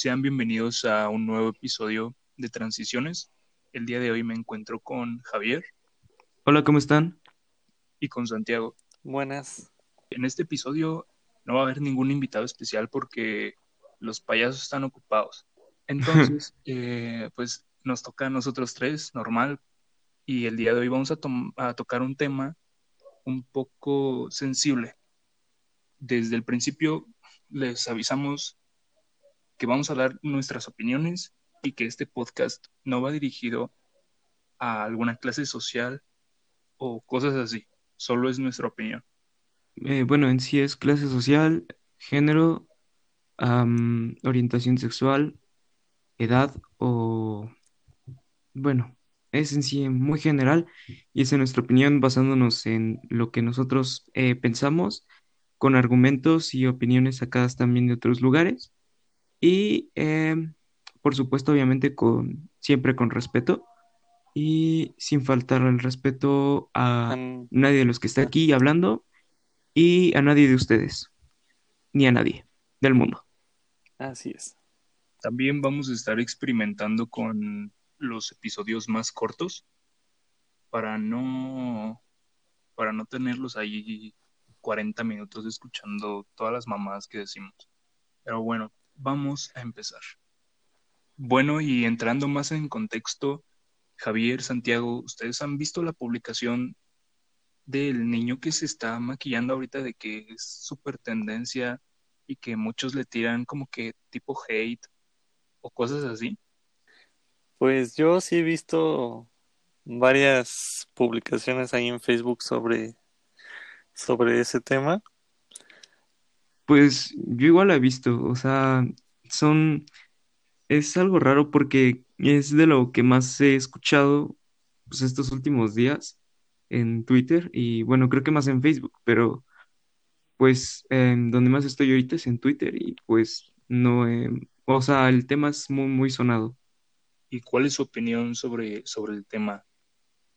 Sean bienvenidos a un nuevo episodio de Transiciones. El día de hoy me encuentro con Javier. Hola, ¿cómo están? Y con Santiago. Buenas. En este episodio no va a haber ningún invitado especial porque los payasos están ocupados. Entonces, eh, pues nos toca a nosotros tres, normal. Y el día de hoy vamos a, a tocar un tema un poco sensible. Desde el principio les avisamos que vamos a dar nuestras opiniones y que este podcast no va dirigido a alguna clase social o cosas así. Solo es nuestra opinión. Eh, bueno, en sí es clase social, género, orientación sexual, edad o... Bueno, es en sí muy general y es en nuestra opinión basándonos en lo que nosotros eh, pensamos con argumentos y opiniones sacadas también de otros lugares y em, por supuesto obviamente con siempre con respeto y sin faltar el respeto a nadie de los que está aquí hablando y a nadie de ustedes ni a nadie del mundo. Así es. También vamos a estar experimentando con los episodios más cortos para no para no tenerlos ahí 40 minutos escuchando todas las mamadas que decimos. Pero bueno, vamos a empezar. Bueno, y entrando más en contexto, Javier, Santiago, ¿ustedes han visto la publicación del niño que se está maquillando ahorita de que es súper tendencia y que muchos le tiran como que tipo hate o cosas así? Pues yo sí he visto varias publicaciones ahí en Facebook sobre sobre ese tema? Pues yo igual la he visto, o sea, son, es algo raro porque es de lo que más he escuchado pues, estos últimos días en Twitter y bueno, creo que más en Facebook, pero pues donde más estoy ahorita es en Twitter y pues no, o sea, el tema es muy, muy sonado. ¿Y cuál es su opinión sobre, sobre el tema?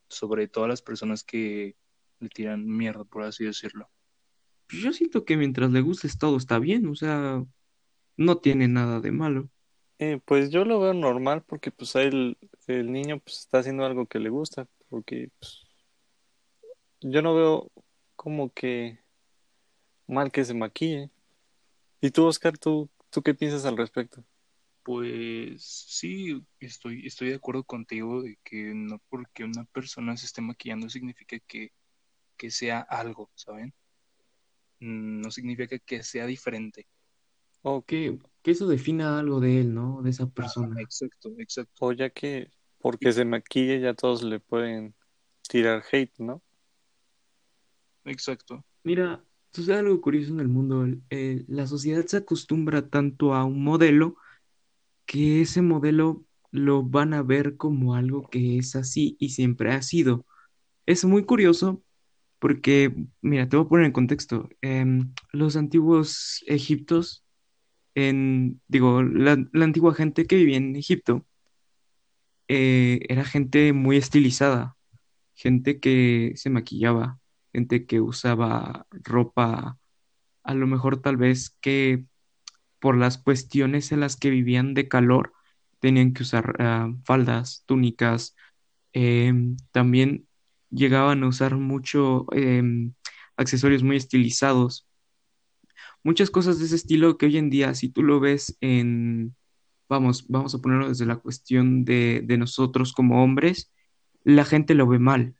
Sobre todas las personas que le tiran mierda, por así decirlo. Pues yo siento que mientras le gustes todo está bien, o sea, no tiene nada de malo. Eh, pues yo lo veo normal porque pues el, el niño pues está haciendo algo que le gusta, porque pues, yo no veo como que mal que se maquille. ¿Y tú, Oscar, tú, tú qué piensas al respecto? Pues sí, estoy, estoy de acuerdo contigo de que no porque una persona se esté maquillando significa que que sea algo, ¿saben? Mm, no significa que sea diferente. O que, eso defina algo de él, ¿no? De esa persona. exacto, exacto. O ya que porque se maquille ya todos le pueden tirar hate, ¿no? Exacto. Mira, sucede algo curioso en el mundo. la sociedad se acostumbra tanto a un modelo que ese modelo lo van a ver como algo que es así y siempre ha sido. Es muy curioso porque, mira, te voy a poner en contexto. Em, los antiguos egiptos, en, digo, la, antigua gente que vivía en Egipto, eh, era gente muy estilizada, gente que se maquillaba, gente que usaba ropa, a lo mejor tal vez que por las cuestiones en las que vivían de calor, tenían que usar ah, faldas, túnicas, em, también llegaban a usar mucho em, accesorios muy estilizados. Muchas cosas de ese estilo que hoy en día, si tú lo ves en, vamos, vamos a ponerlo desde la cuestión de, de nosotros como hombres, la gente lo ve mal.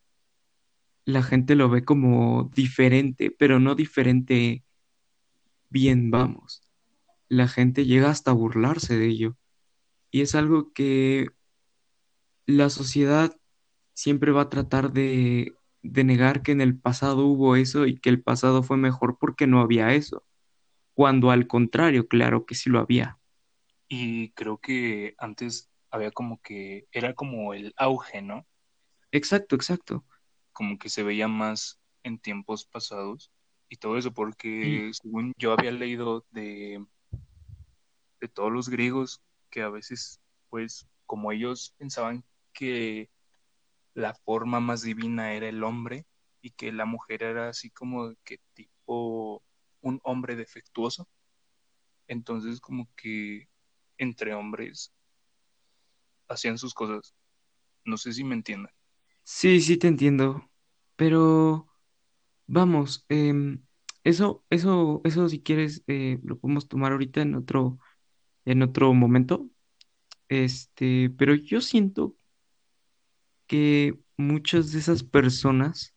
La gente lo ve como diferente, pero no diferente bien, vamos. La gente llega hasta burlarse de ello. Y es algo que la sociedad siempre va a tratar de, negar que en el pasado hubo eso y que el pasado fue mejor porque no había eso, cuando al contrario, claro que sí lo había. Y creo que antes había como que era como el auge, ¿no? Exacto, exacto. Como que se veía más en tiempos pasados y todo eso, porque según yo había leído de, de todos los griegos que a veces, pues, como ellos pensaban que la forma más divina era el hombre y que la mujer era así como que tipo un hombre defectuoso. Entonces como que entre hombres hacían sus cosas. No sé si me entiendan. Sí, sí te entiendo, pero vamos, em, eso, eso, eso si quieres eh, lo podemos tomar ahorita en otro, en otro momento. Este, pero yo siento que muchas de esas personas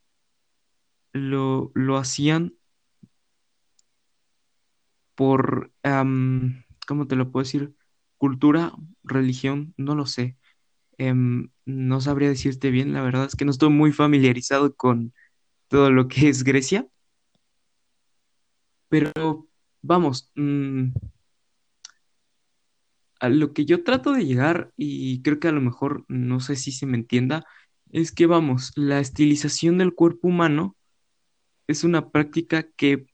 lo, lo hacían por, ¿cómo te lo puedo decir? Cultura, religión, no lo sé. Em, no sabría decirte bien, la verdad es que no estoy muy familiarizado con todo lo que es Grecia, pero vamos, mm, lo que yo trato de llegar, y creo que a lo mejor no sé si se me entienda, es que vamos, la estilización del cuerpo humano es una práctica que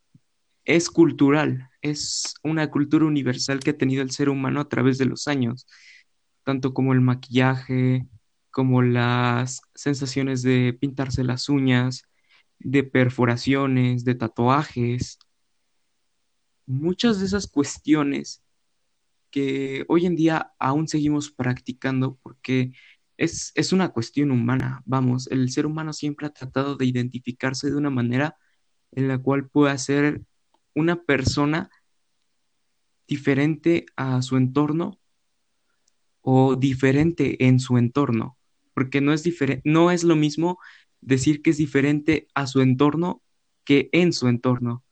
es cultural, es una cultura universal que ha tenido el ser humano a través de los años, tanto como el maquillaje, como las sensaciones de pintarse las uñas, de perforaciones, de tatuajes. Muchas de esas cuestiones que hoy en día aún seguimos practicando porque es, es una cuestión humana. Vamos, el ser humano siempre ha tratado de identificarse de una manera en la cual pueda ser una persona diferente a su entorno o diferente en su entorno, porque no es no es lo mismo decir que es diferente a su entorno que en su entorno.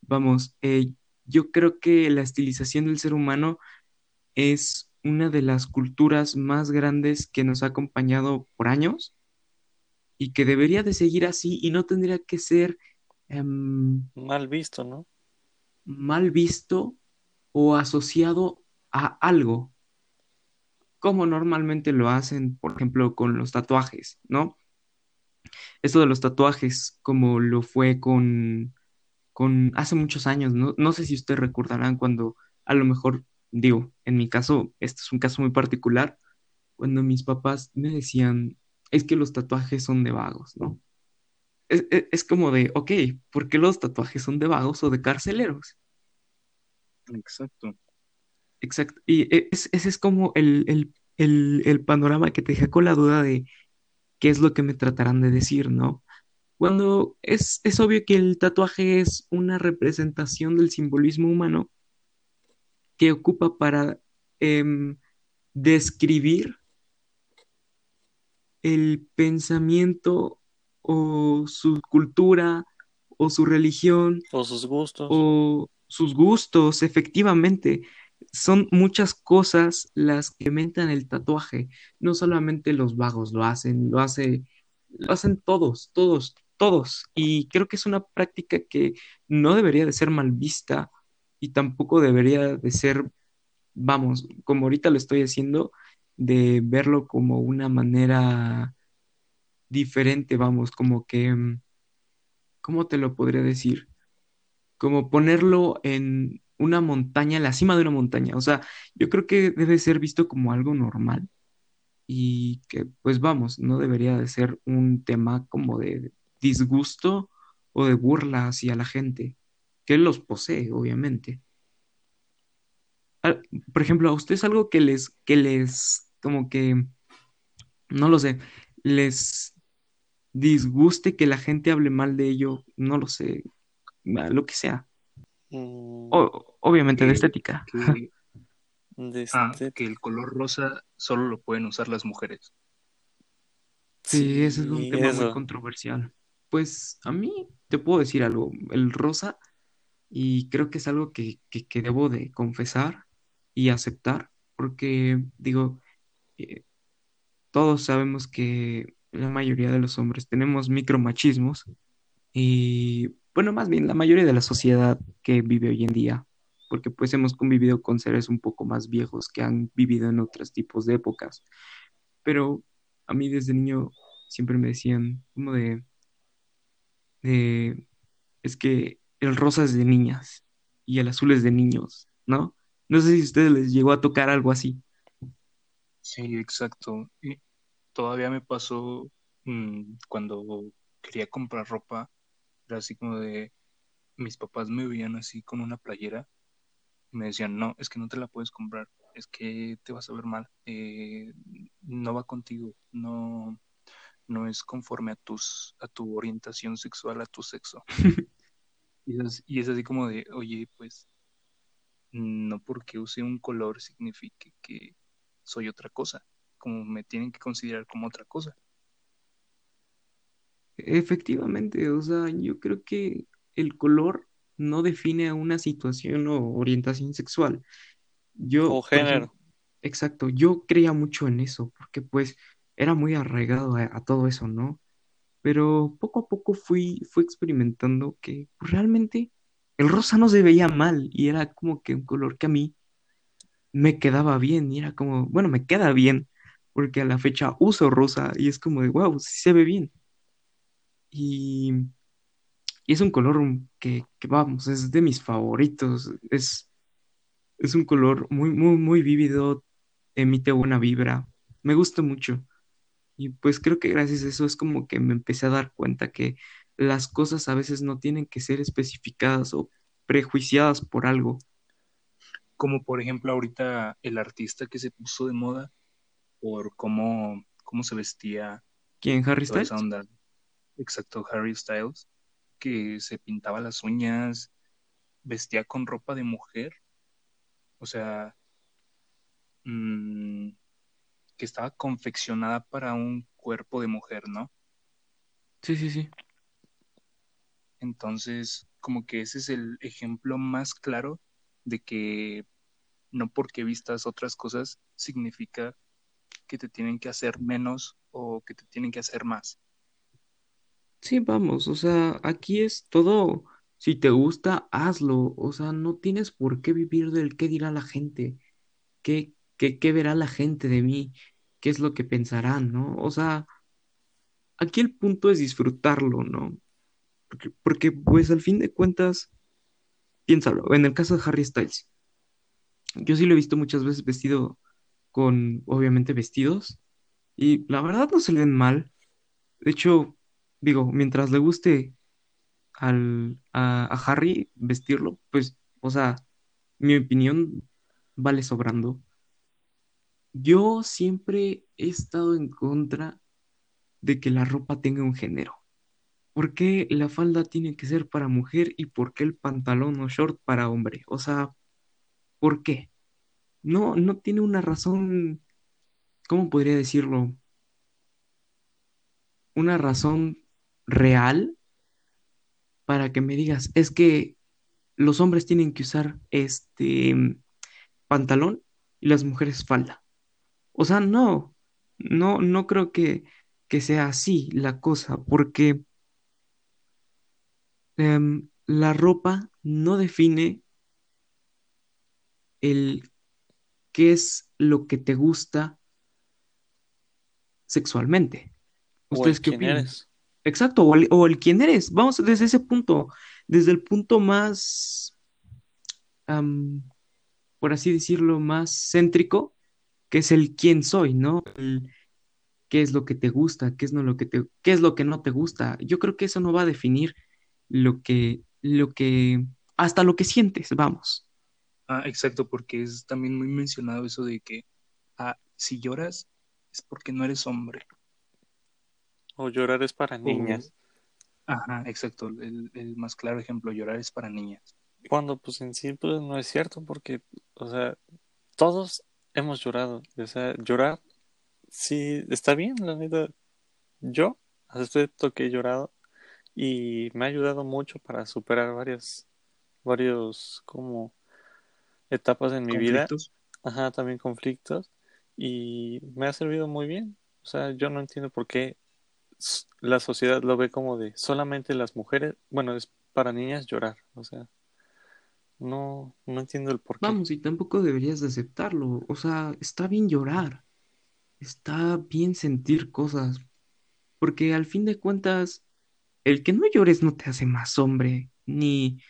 Vamos, eh, yo creo que la estilización del ser humano es una de las culturas más grandes que nos ha acompañado por años y que debería de seguir así y no tendría que ser em, Mal visto, ¿no? mal visto o asociado a algo, como normalmente lo hacen, por ejemplo, con los tatuajes, ¿no? Esto de los tatuajes, como lo fue con, con hace muchos años, ¿no? No sé si ustedes recordarán cuando a lo mejor, digo, en mi caso, este es un caso muy particular, cuando mis papás me decían, es que los tatuajes son de vagos, ¿no? Es, es- es como de, ok, ¿por qué los tatuajes son de vagos o de carceleros? Exacto. Exacto. Y e- es- ese es como el, el, el, el panorama que te deja con la duda de qué es lo que me tratarán de decir, ¿no? Cuando es, es obvio que el tatuaje es una representación del simbolismo humano que ocupa para em, describir el pensamiento o su cultura o su religión O sus gustos. o sus gustos, efectivamente. Son muchas cosas las que inventan el tatuaje. No solamente los vagos lo hacen, lo hace, lo hacen todos, todos, todos. Y creo que es una práctica que no debería de ser mal vista y tampoco debería de ser, vamos, como ahorita lo estoy haciendo, de verlo como una manera diferente, vamos, como que, mm, ¿cómo te lo podría decir? como ponerlo en una montaña, en la cima de una montaña. O sea, yo creo que debe ser visto como algo normal y que, pues vamos, no debería de ser un tema como de disgusto o de burla hacia la gente, que los posee, obviamente. Ah, Por ejemplo, a ustedes algo que les, que les, como que, no lo sé, les disguste que la gente hable mal de ello, no lo sé, ah, lo que sea. Mm, O- obviamente de estética. que, de ah, que el color rosa solo lo pueden usar las mujeres. Sí, ese es un tema muy controversial. Pues a mí te puedo decir algo, el rosa, y creo que es algo que, que, debo de confesar y aceptar, porque digo, eh, todos sabemos que la mayoría de los hombres tenemos micromachismos y, bueno, más bien la mayoría de la sociedad que vive hoy en día, porque pues hemos convivido con seres un poco más viejos que han vivido en otros tipos de épocas. Pero a mí desde niño siempre me decían como de, es que el rosa es de niñas y el azul es de niños, ¿no? No sé si a ustedes les llegó a tocar algo así. Sí, exacto. Y todavía me pasó mm, cuando quería comprar ropa, era así como de, mis papás me veían así con una playera y me decían, no, es que no te la puedes comprar, es que te vas a ver mal, eh, no va contigo, no, no es conforme a tus, a tu orientación sexual, a tu sexo. y, es, y es así como de, oye, pues no porque use un color signifique que soy otra cosa, como me tienen que considerar como otra cosa. Efectivamente, o sea, yo creo que el color no define a una situación o orientación sexual. Yo, O género. ejemplo, exacto, yo creía mucho en eso, porque pues era muy arraigado a, a todo eso, ¿no? Pero poco a poco fui, fui experimentando que realmente el rosa no se veía mal y era como que un color que a mí me quedaba bien y era como, bueno, me queda bien, porque a la fecha uso rosa y es como de, wow, sí se ve bien. Y, y es un color que, que, vamos, es de mis favoritos, es, es un color muy, muy, muy vívido, emite buena vibra, me gusta mucho. Y pues creo que gracias a eso es como que me empecé a dar cuenta que las cosas a veces no tienen que ser especificadas o prejuiciadas por algo. Como por ejemplo ahorita el artista que se puso de moda por cómo, cómo se vestía ¿Quién, Harry Styles? onda. Exacto, Harry Styles, que se pintaba las uñas, vestía con ropa de mujer, o sea, mm, que estaba confeccionada para un cuerpo de mujer, ¿no? Sí, sí, sí. Entonces, como que ese es el ejemplo más claro de que no porque vistas otras cosas significa que te tienen que hacer menos o que te tienen que hacer más. Sí, vamos, o sea, aquí es todo, si te gusta, hazlo, o sea, no tienes por qué vivir del qué dirá la gente, qué, qué, qué verá la gente de mí, qué es lo que pensarán, ¿no? O sea, aquí el punto es disfrutarlo, ¿no? Porque, pues al fin de cuentas, piénsalo, en el caso de Harry Styles, yo sí lo he visto muchas veces vestido con, obviamente, vestidos, y la verdad no se le ven mal. De hecho, digo, mientras le guste al, a Harry vestirlo, pues, o sea, mi opinión vale sobrando. Yo siempre he estado en contra de que la ropa tenga un género. ¿Por qué la falda tiene que ser para mujer y por qué el pantalón o short para hombre? O sea, ¿por qué? No, no tiene una razón, ¿cómo podría decirlo? Una razón real para que me digas, es que los hombres tienen que usar este pantalón y las mujeres falda. O sea, no, no, no creo que, que sea así la cosa, porque em, la ropa no define el qué es lo que te gusta sexualmente. O el ¿Ustedes qué quién opinan? eres. Exacto, o el, o el quién eres. Vamos desde ese punto, desde el punto más, por así decirlo, más céntrico, que es el quién soy, ¿no? El qué es lo que te gusta, qué es no lo que te, qué es lo que no te gusta. Yo creo que eso no va a definir lo que, lo que, hasta lo que sientes, vamos. Ah, exacto, porque es también muy mencionado eso de que ah, si lloras es porque no eres hombre. O llorar es para niñas. ajá, exacto, el, el más claro ejemplo, llorar es para niñas. Cuando pues en sí pues no es cierto porque, o sea, todos hemos llorado. O sea, llorar sí está bien, la neta. Yo acepto que he llorado y me ha ayudado mucho para superar varias, varios como etapas en mi vida. Ajá, también conflictos. Y me ha servido muy bien. O sea, yo no entiendo por qué la sociedad lo ve como de solamente las mujeres, bueno, es para niñas llorar. O sea, no, no entiendo el por qué. Vamos, y tampoco deberías de aceptarlo. O sea, está bien llorar, está bien sentir cosas, porque al fin de cuentas, el que no llores no te hace más hombre, ni,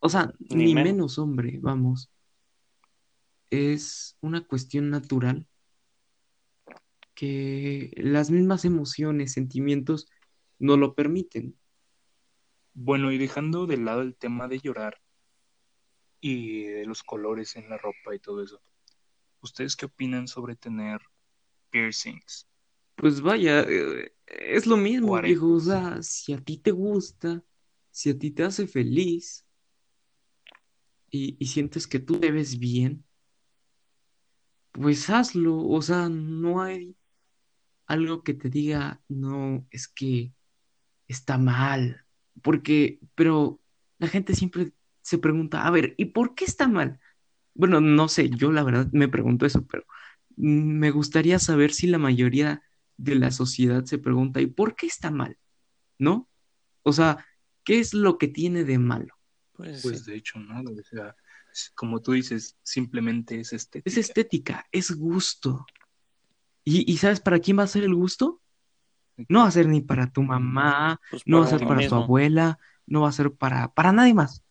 o sea, Ni ni menos. menos hombre, vamos. Es una cuestión natural que las mismas emociones, sentimientos no lo permiten. Bueno, y dejando de lado el tema de llorar y de los colores en la ropa y todo eso, ¿ustedes qué opinan sobre tener piercings? Pues vaya, eh, es lo mismo, viejo. O sea, si a ti te gusta, si a ti te hace feliz y, y sientes que tú te ves bien, pues hazlo. O sea, no hay algo que te diga, no, es que está mal. Porque, pero la gente siempre se pregunta, a ver, ¿y por qué está mal? Bueno, no sé, yo la verdad me pregunto eso, pero mm, me gustaría saber si la mayoría de la sociedad se pregunta, ¿y por qué está mal? ¿No? O sea, ¿qué es lo que tiene de malo? Pues, Pues sí. de hecho nada, o sea, como tú dices, simplemente es Es estética. estética, es gusto. ¿Y, y sabes para quién va a ser el gusto? No va a ser ni para tu mamá, Pues no va a para ser para tu abuela, no va a ser para, para nadie más.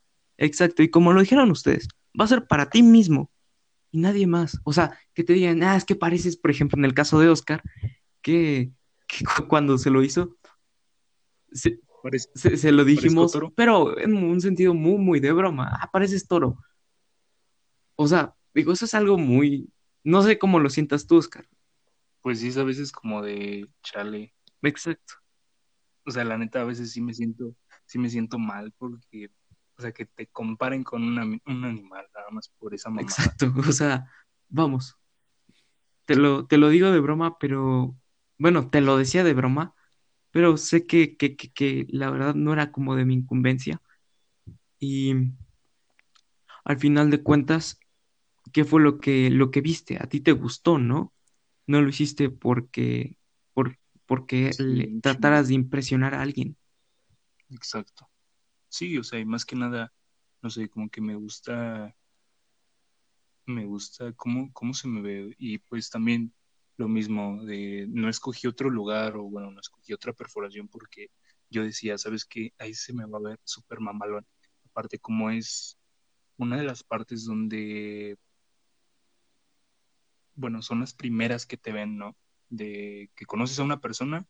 Exacto, y como lo dijeron ustedes, va a ser para ti mismo y nadie más. O sea, que te digan, ah, es que pareces, por ejemplo, en el caso de Oscar, que, que cu- cuando se lo hizo, se, Parece- se, se lo ¿Parezco dijimos, pero en un sentido muy, muy de broma. Ah, pareces toro. O sea, digo, eso es algo muy, no sé cómo lo sientas tú, Oscar. Pues sí, es a veces como de chale. Exacto. O sea, la neta, a veces sí me siento, sí me siento mal porque, o sea, que te comparen con una- un animal nada más por esa mamada. Exacto, o sea, vamos, te lo, te lo digo de broma, pero bueno, te lo decía de broma, pero sé que, que, que, que la verdad no era como de mi incumbencia. Y al final de cuentas, ¿qué fue lo que, lo que viste? A ti te gustó, ¿no? No lo hiciste porque, por, porque Sí, le trataras de impresionar a alguien. Exacto. Sí, o sea, y más que nada, no sé, como que me gusta, me gusta cómo, cómo se me ve. Y pues también lo mismo de no escogí otro lugar o bueno, no escogí otra perforación porque yo decía, ¿sabes qué? Ahí se me va a ver súper mamalón. Aparte, como es una de las partes donde, bueno, son las primeras que te ven, ¿no? De que conoces a una persona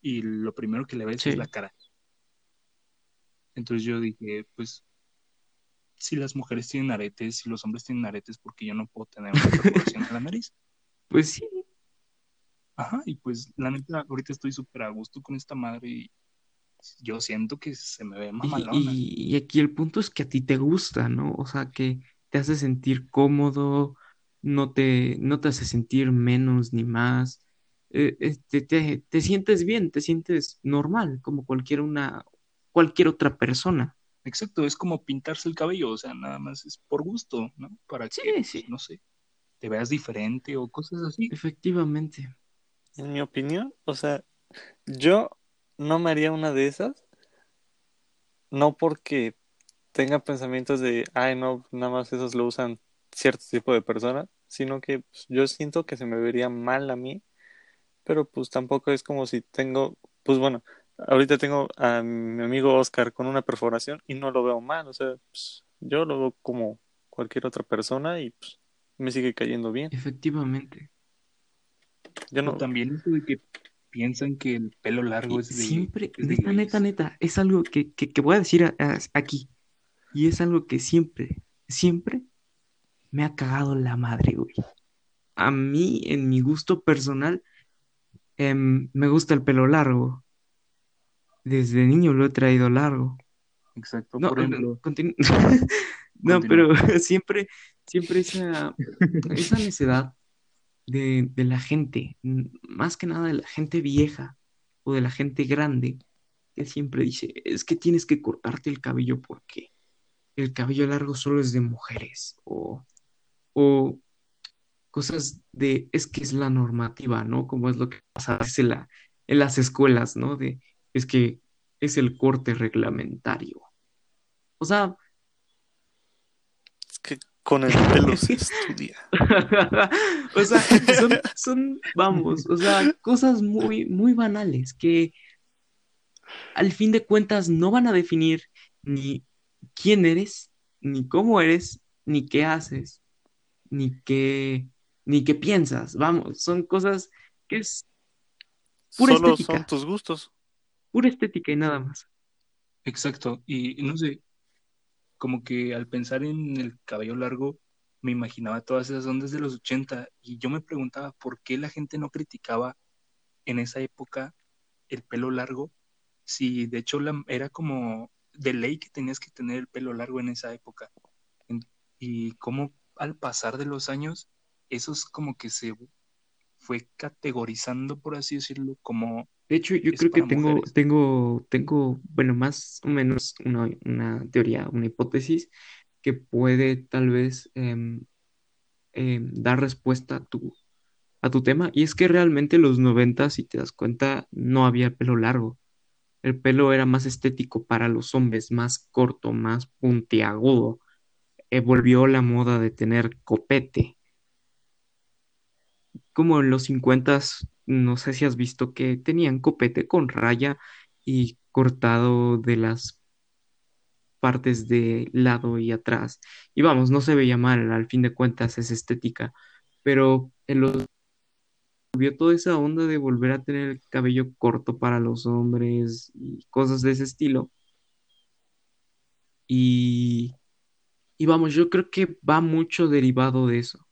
y lo primero que le ves Sí. es la cara. Entonces yo dije, pues, si las mujeres tienen aretes, si los hombres tienen aretes, porque yo no puedo tener una perforación en la nariz. Pues sí, Ajá, y pues la neta, ahorita estoy súper a gusto con esta madre y yo siento que se me ve mamalona. y- y aquí el punto es que a ti te gusta, ¿no? O sea, que te hace sentir cómodo, no te, no te hace sentir menos ni más. Eh, este, te, te sientes bien, te sientes normal, como cualquier una, cualquier otra persona. Exacto, es como pintarse el cabello, o sea, nada más es por gusto, ¿no? Para Sí, que, sí. no sé, te veas diferente o cosas así. Efectivamente. En mi opinión, o sea, yo no me haría una de esas, no porque tenga pensamientos de, ay, no, nada más esos lo usan cierto tipo de personas, sino que pues, yo siento que se me vería mal a mí, pero pues tampoco es como si tengo, pues bueno, ahorita tengo a mi amigo Oscar con una perforación y no lo veo mal, o sea, pues, yo lo veo como cualquier otra persona y pues me sigue cayendo bien. Efectivamente. Yo no, también eso de que piensan que el pelo largo Y es de, siempre, es de neta, neta, neta, es algo que, que, que voy a decir a- a- aquí. Y es algo que siempre, siempre me ha cagado la madre, güey. A mí, en mi gusto personal, em, me gusta el pelo largo. Desde niño lo he traído largo. Exacto, No, por ejemplo, continu- no, Continúa. pero siempre, siempre esa, esa necedad de, de la gente, más que nada de la gente vieja o de la gente grande, que siempre dice, es que tienes que cortarte el cabello porque el cabello largo solo es de mujeres, o, o cosas de, es que es la normativa, ¿no? Como es lo que pasa en la- en las escuelas, ¿no? De, es que es el corte reglamentario. O sea, es que con el pelo se estudia. o sea, son, son, vamos, o sea, cosas muy, muy banales que al fin de cuentas no van a definir ni quién eres, ni cómo eres, ni qué haces, ni qué, ni qué piensas. Vamos, son cosas que es Pura Solo estética. son tus gustos. Pura estética y nada más. exacto. Y no sé, como que al pensar en el cabello largo, me imaginaba todas esas ondas de los 80 y yo me preguntaba por qué la gente no criticaba en esa época el pelo largo, si de hecho era como de ley que tenías que tener el pelo largo en esa época. y cómo al pasar de los años, eso es como que se fue categorizando, por así decirlo, como... De hecho, yo creo que tengo, tengo, tengo, bueno, más o menos una, una teoría, una hipótesis que puede tal vez em, em, dar respuesta a tu, a tu tema. Y es que realmente los 90, si te das cuenta, no había pelo largo. El pelo era más estético para los hombres, más corto, más puntiagudo. Eh, volvió la moda de tener copete. Como en los 50, no sé si has visto que tenían copete con raya y cortado de las partes de lado y atrás. Y vamos, no se veía mal, al fin de cuentas es estética, pero en los volvió toda esa onda de volver a tener el cabello corto para los hombres y cosas de ese estilo. Y, y vamos, yo creo que va mucho derivado de eso,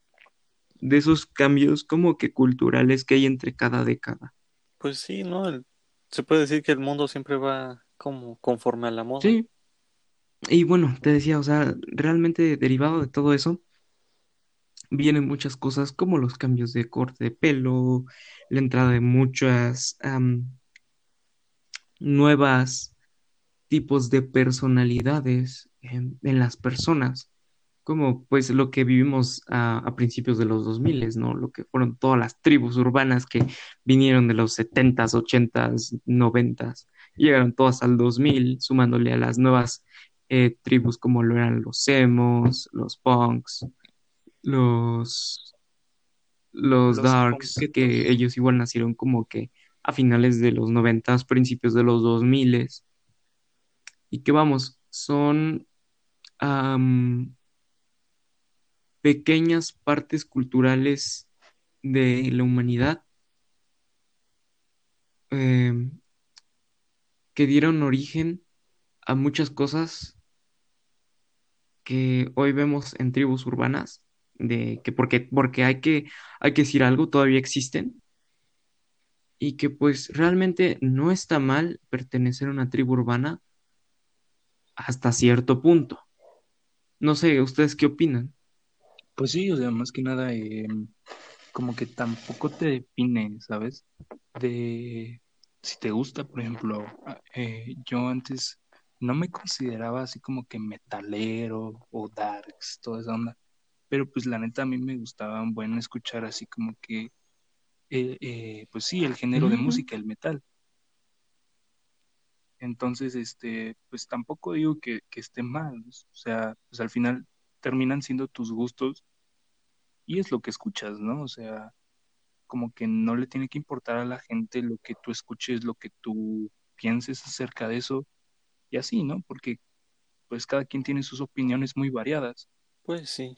de esos cambios como que culturales que hay entre cada década. Pues sí, ¿no? se puede decir que el mundo siempre va como conforme a la moda. Sí. Y bueno, te decía, o sea, realmente derivado de todo eso, vienen muchas cosas como los cambios de corte de pelo, la entrada de muchas nuevas tipos de personalidades en, las personas, como pues lo que vivimos a, principios de los 2000, ¿no? Lo que fueron todas las tribus urbanas que vinieron de los 70s, 80s, 90s, llegaron todas al 2000, sumándole a las nuevas eh, tribus como lo eran los emos, los punks, los, los, darks, que ellos igual nacieron como que a finales de los noventas, principios de los dos miles, y que vamos, son pequeñas partes culturales de la humanidad em, que dieron origen a muchas cosas que hoy vemos en tribus urbanas de que porque, porque hay que, hay que decir algo, todavía existen, y que pues realmente no está mal pertenecer a una tribu urbana hasta cierto punto. No sé, ¿ustedes qué opinan? Pues sí, o sea, más que nada, em, como que tampoco te define, ¿sabes? De si te gusta, por ejemplo, eh, yo antes no me consideraba así como que metalero o darks, toda esa onda pero pues la neta a mí me gustaba un buen escuchar así como que, eh, eh, pues sí, el género de música, el metal. Entonces, este, pues tampoco digo que, esté mal, o sea, pues al final terminan siendo tus gustos y es lo que escuchas, ¿no? O sea, como que no le tiene que importar a la gente lo que tú escuches, lo que tú pienses acerca de eso y así, ¿no? Porque pues cada quien tiene sus opiniones muy variadas. Pues sí.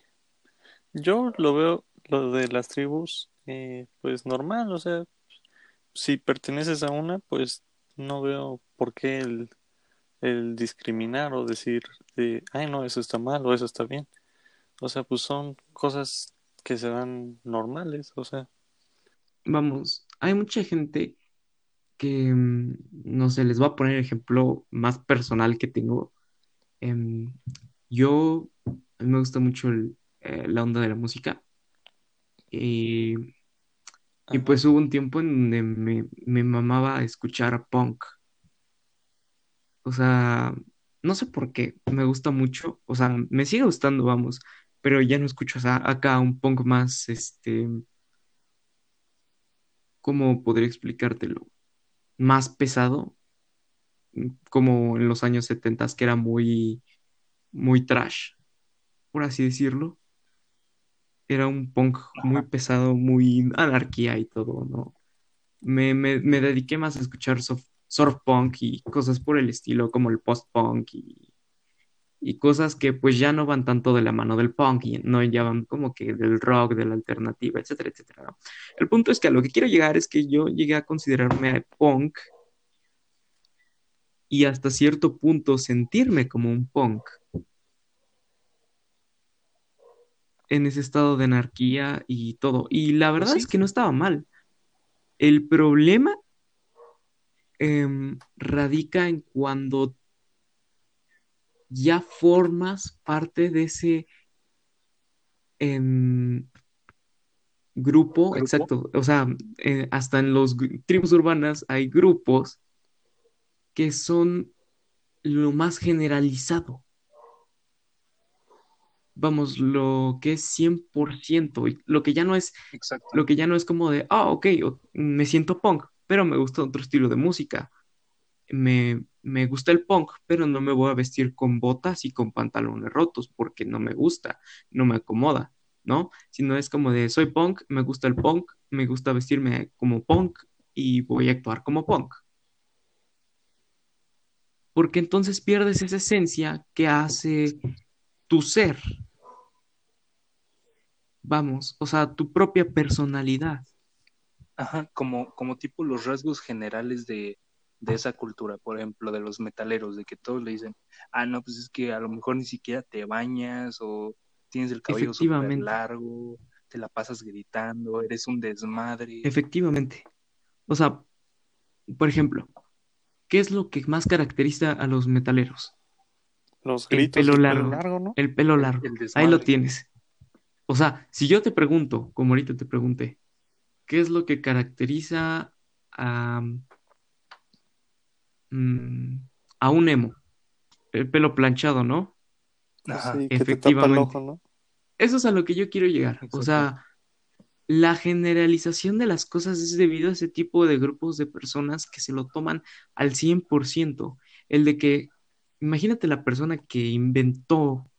Yo lo veo, lo de las tribus, eh, pues normal, o sea, si perteneces a una, pues no veo por qué el, el discriminar o decir, de, ay no, eso está mal o eso está bien. O sea, pues son cosas que se dan normales, o sea. Vamos, hay mucha gente que, mm, no sé, les voy a poner el ejemplo más personal que tengo. Em, yo, a mí me gusta mucho el, eh, la onda de la música. Y, y pues hubo un tiempo en donde me, me mamaba escuchar punk. O sea, no sé por qué, me gusta mucho, o sea, me sigue gustando, vamos, pero ya no escucho, o sea, acá un punk más, este, ¿cómo podría explicártelo? Más pesado, como en los años 70 que era muy, muy trash, por así decirlo era un punk muy pesado, muy anarquía y todo, ¿no? Me, dediqué más a escuchar surf, punk y cosas por el estilo, como el post-punk y, y, cosas que pues ya no van tanto de la mano del punk y no ya van como que del rock, de la alternativa, etcétera, etcétera. El punto es que a lo que quiero llegar es que yo llegué a considerarme punk y hasta cierto punto sentirme como un punk en ese estado de anarquía y todo. Y la verdad sí. es que no estaba mal. El problema em, radica en cuando ya formas parte de ese em, grupo, ¿Grupo? exacto. O sea, eh, hasta en los gru- tribus urbanas hay grupos que son lo más generalizado. Vamos, lo que es 100%, y lo que ya no es, Exacto. lo que ya no es como de, ah, ok, me siento punk, pero me gusta otro estilo de música. Me, me gusta el punk, pero no me voy a vestir con botas y con pantalones rotos porque no me gusta, no me acomoda, ¿no? Sino es como de, soy punk, me gusta el punk, me gusta vestirme como punk y voy a actuar como punk. Porque entonces pierdes esa esencia que hace tu ser, vamos, o sea, tu propia personalidad. Ajá, como, como tipo los rasgos generales de, de esa cultura, por ejemplo, de los metaleros, de que todos le dicen, ah, no, pues es que a lo mejor ni siquiera te bañas o tienes el cabello súper largo, te la pasas gritando, eres un desmadre. Efectivamente. O sea, por ejemplo, ¿qué es lo que más caracteriza a los metaleros? Los El gritos pelo y pelo largo. largo, ¿no? El pelo El- largo. el Ahí lo tienes. O sea, si yo te pregunto, como ahorita te pregunté, ¿qué es lo que caracteriza a, mm, a un emo? El pelo planchado, ¿no? Ajá, Sí, que te tapa el efectivamente. ojo, ¿no? Eso es a lo que yo quiero llegar. O sea, la generalización de las cosas es debido a ese tipo de grupos de personas que se lo toman al 100%. El de que, imagínate la persona que inventó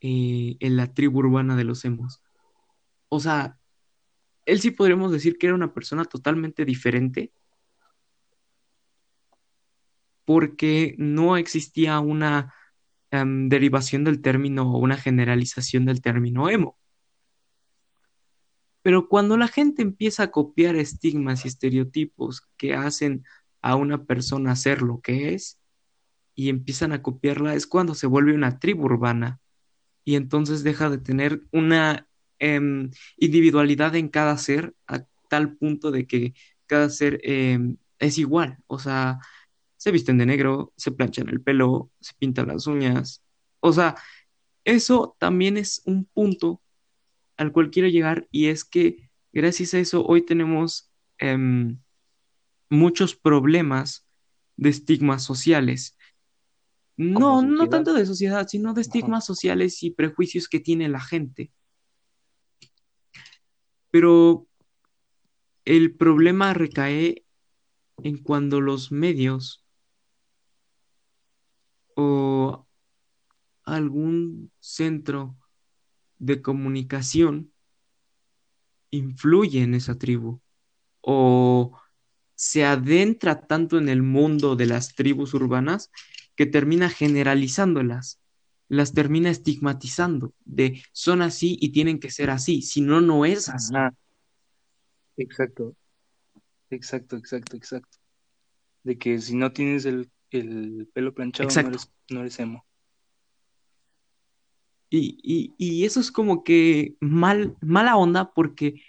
eh, en la tribu urbana de los emos. O sea, él sí podríamos decir que era una persona totalmente diferente porque no existía una em, derivación del término o una generalización del término emo. Pero cuando la gente empieza a copiar estigmas y estereotipos que hacen a una persona ser lo que es y empiezan a copiarla, es cuando se vuelve una tribu urbana y entonces deja de tener una em, individualidad en cada ser a tal punto de que cada ser em, es igual. O sea, se visten de negro, se planchan el pelo, se pintan las uñas. O sea, eso también es un punto al cual quiero llegar y es que gracias a eso hoy tenemos em, muchos problemas de estigmas sociales. No, no tanto de sociedad, sino de Ajá. estigmas sociales y prejuicios que tiene la gente. Pero el problema recae en cuando los medios o algún centro de comunicación influye en esa tribu o se adentra tanto en el mundo de las tribus urbanas que termina generalizándolas, las termina estigmatizando de son así y tienen que ser así, si no, no es así. Ajá. Exacto. Exacto, exacto, exacto. De que si no tienes el, el pelo planchado, no eres, no eres emo. Y, y- y eso es como que mal, mala onda porque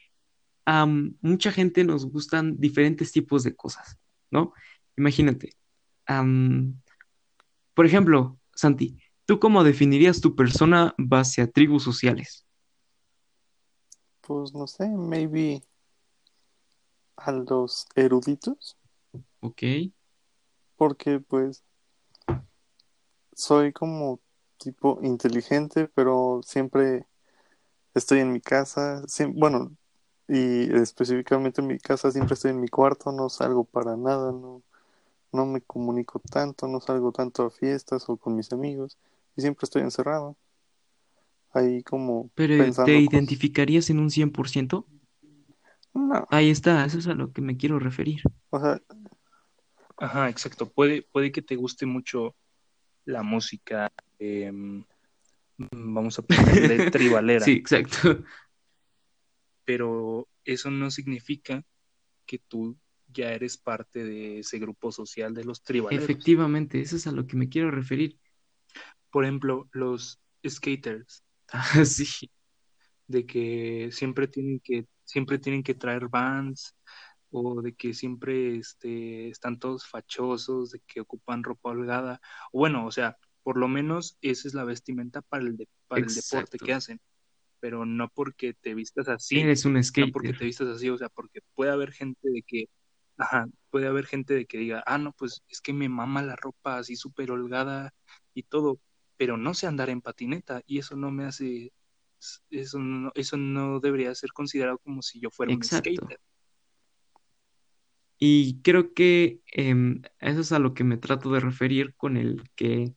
a mucha gente nos gustan diferentes tipos de cosas, ¿no? Imagínate. por ejemplo, Santi, ¿tú cómo definirías tu persona base a tribus sociales? Pues no sé, maybe a los eruditos, ¿Ok? porque pues soy como tipo inteligente, pero siempre estoy en mi casa, bueno, y específicamente en mi casa siempre estoy en mi cuarto, no salgo para nada, no, no me comunico tanto, no salgo tanto a fiestas o con mis amigos, y siempre estoy encerrado, ahí como Pero pensando ¿te cosas. identificarías en un 100%? No, Ahí está, eso es a lo que me quiero referir. o sea, Ajá, exacto. Puede, puede que te guste mucho la música, em, vamos a ponerle tribalera, Sí, exacto. pero eso no significa que tú ya eres parte de ese grupo social de los tribaleros. Efectivamente, eso es a lo que me quiero referir. Por ejemplo, los skaters. Ah, sí. de que siempre tienen que, siempre tienen que traer bands, o de que siempre este, están todos fachosos, de que ocupan ropa holgada. O bueno, o sea, por lo menos esa es la vestimenta para el, para el deporte que hacen. Pero no porque te vistas así. Eres un skater. No porque te vistas así, o sea, porque puede haber gente de que, ajá, puede haber gente de que diga, ah, no, pues es que me mama la ropa así súper holgada y todo, pero no sé andar en patineta y eso no me hace, eso no, eso no debería ser considerado como si yo fuera un skater. Y creo que em, eso es a lo que me trato de referir con el que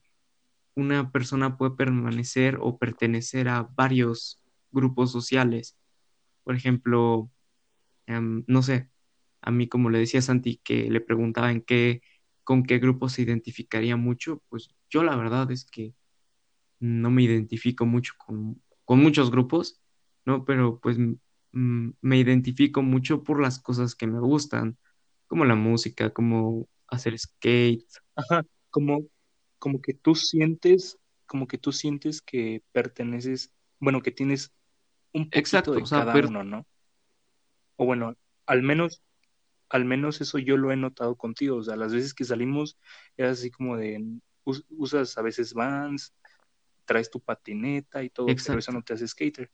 una persona puede permanecer o pertenecer a varios grupos sociales. Por ejemplo, em, no sé, a mí como le decía Santi que le preguntaba en qué, con qué grupo se identificaría mucho, pues yo la verdad es que no me identifico mucho con, con muchos grupos, ¿no? Pero pues me identifico mucho por las cosas que me gustan como la música, como hacer skate. Ajá, como, como que tú sientes, como que tú sientes que perteneces, bueno, que tienes un poquito de cada uno, ¿no? O bueno, al menos, al menos eso yo lo he notado contigo, o sea, las veces que salimos es así como de, usas a veces vans, traes tu patineta y todo, pero eso no te hace skater.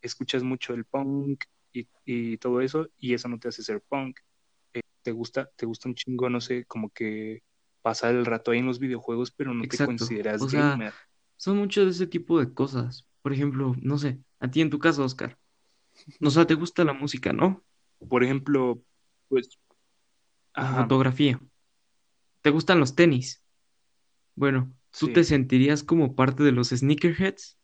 Escuchas mucho el punk y, y todo eso, y eso no te hace ser punk te gusta, te gusta un chingo, no sé, como que pasar el rato ahí en los videojuegos, pero no te consideras o gamer. son muchos de ese tipo de cosas. Por ejemplo, no sé, a ti en tu caso, Oscar. O sea, te gusta la música, ¿no? Por ejemplo, pues. Fotografía. ¿Te gustan los tenis? Bueno, ¿tú te sentirías como parte de los sneakerheads?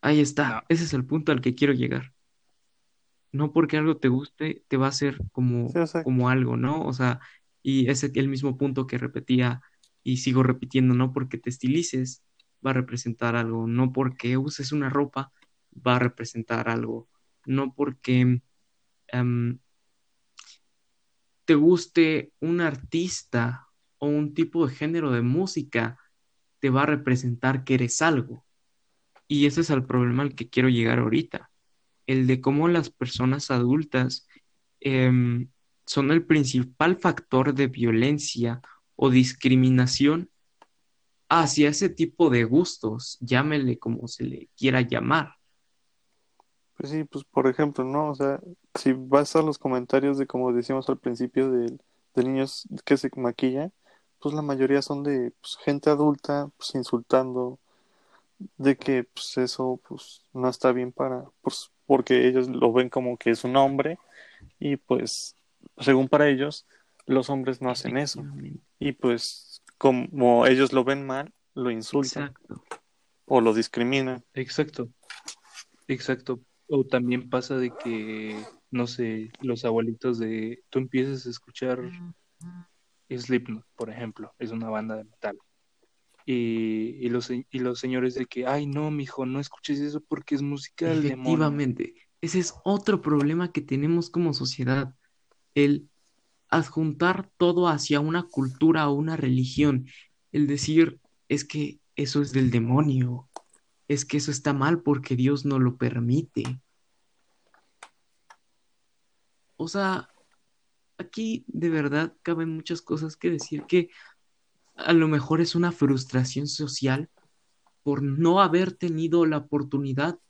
Ahí está, ese es el punto al que quiero llegar no porque algo te guste, te va a ser como, como algo, ¿no? O sea, y ese el mismo punto que repetía y sigo repitiendo, no porque te estilices va a representar algo, no porque uses una ropa va a representar algo, no porque em, te guste un artista o un tipo de género de música te va a representar que eres algo. Y ese es el problema al que quiero llegar ahorita el de cómo las personas adultas em, son el principal factor de violencia o discriminación hacia ese tipo de gustos, llámele como se le quiera llamar. Pues sí, pues por ejemplo, ¿no? O sea, si vas a los comentarios de como decíamos al principio de, niños que se maquillan, pues la mayoría son de pues, gente adulta, pues insultando, de que pues eso pues no está bien para pues porque ellos lo ven como que es un hombre y pues según para ellos los hombres no hacen eso. Y pues como ellos lo ven mal lo insultan o lo discriminan. Exacto. Exacto o también pasa de que no sé los abuelitos de tú empiezas a escuchar Slipknot por ejemplo es una banda de metal. Y, los, y los señores de que, ay, no, mijo, no escuches eso porque es música del Efectivamente, ese es otro problema que tenemos como sociedad, el adjuntar todo hacia una cultura o una religión, el decir, es que eso es del demonio, es que eso está mal porque Dios no lo permite. O sea, aquí de verdad caben muchas cosas que decir que a lo mejor es una frustración social por no haber tenido la oportunidad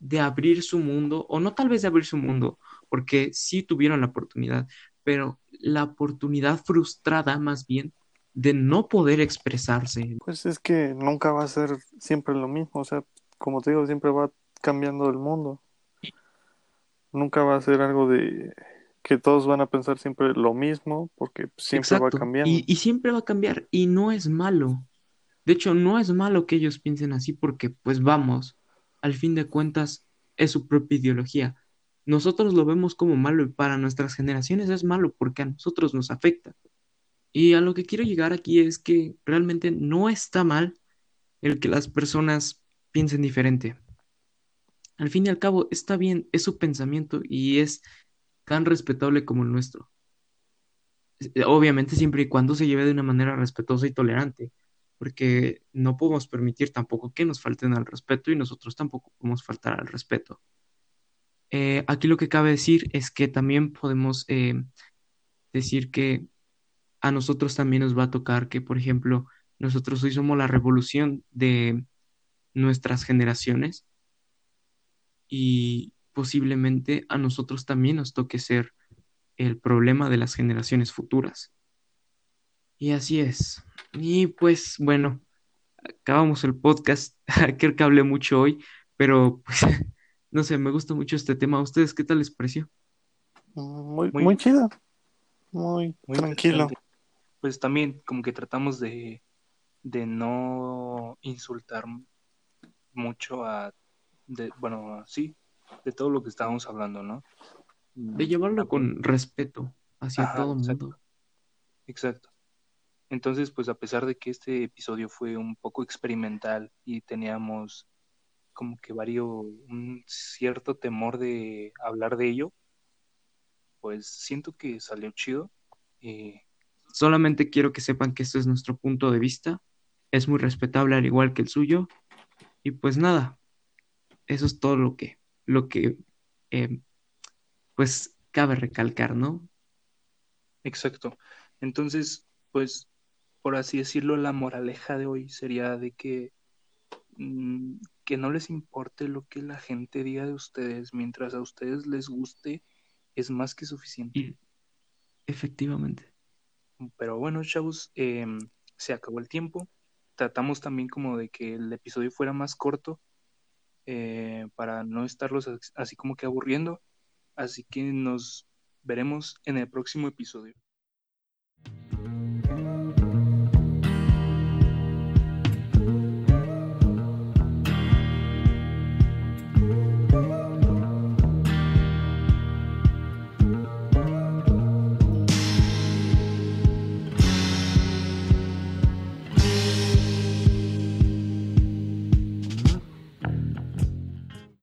de abrir su mundo, o no tal vez de abrir su mundo, porque sí tuvieron la oportunidad, pero la oportunidad frustrada más bien de no poder expresarse. Pues es que nunca va a ser siempre lo mismo, o sea, como te digo, siempre va cambiando el mundo. Nunca va a ser algo de que todos van a pensar siempre lo mismo, porque siempre va cambiando. Y, y, siempre va a cambiar, y no es malo. De hecho, no es malo que ellos piensen así, porque pues vamos, al fin de cuentas es su propia ideología. Nosotros lo vemos como malo y para nuestras generaciones es malo porque a nosotros nos afecta. Y a lo que quiero llegar aquí es que realmente no está mal el que las personas piensen diferente. Al fin y al cabo está bien, es su pensamiento y es tan respetable como el nuestro. Obviamente siempre y cuando se lleve de una manera respetuosa y tolerante. porque no podemos permitir tampoco que nos falten al respeto y nosotros tampoco podemos faltar al respeto. Eh, aquí lo que cabe decir es que también podemos eh, decir que a nosotros también nos va a tocar que, por ejemplo, nosotros hoy somos la revolución de nuestras generaciones y posiblemente a nosotros también nos toque ser el problema de las generaciones futuras. Y así es. Y pues bueno, acabamos el podcast. Creo que hablé mucho hoy, pero pues no sé, me gusta mucho este tema. ¿A ustedes qué tal les pareció? Muy, muy, chido. Muy, tranquilo. Pues también como que tratamos de, de no insultar mucho a, de, bueno, sí, de todo lo que estábamos hablando, ¿no? De llevarlo con respeto hacia todo el mundo. Exacto. Entonces, pues a pesar de que este episodio fue un poco experimental y teníamos como que varios, un cierto temor de hablar de ello, pues siento que salió chido. Eh, Solamente quiero que sepan que este es nuestro punto de vista. Es muy respetable al igual que el suyo. Y pues nada, eso es todo lo que, lo que eh, pues cabe recalcar, ¿no? Exacto. Entonces, pues, por así decirlo, la moraleja de hoy sería de que mm, que no les importe lo que la gente diga de ustedes, mientras a ustedes les guste, es más que suficiente. efectivamente. Pero bueno, chavos, em, se acabó el tiempo. Tratamos también como de que el episodio fuera más corto eh, para no estarlos así como que aburriendo. Así que nos veremos en el próximo episodio.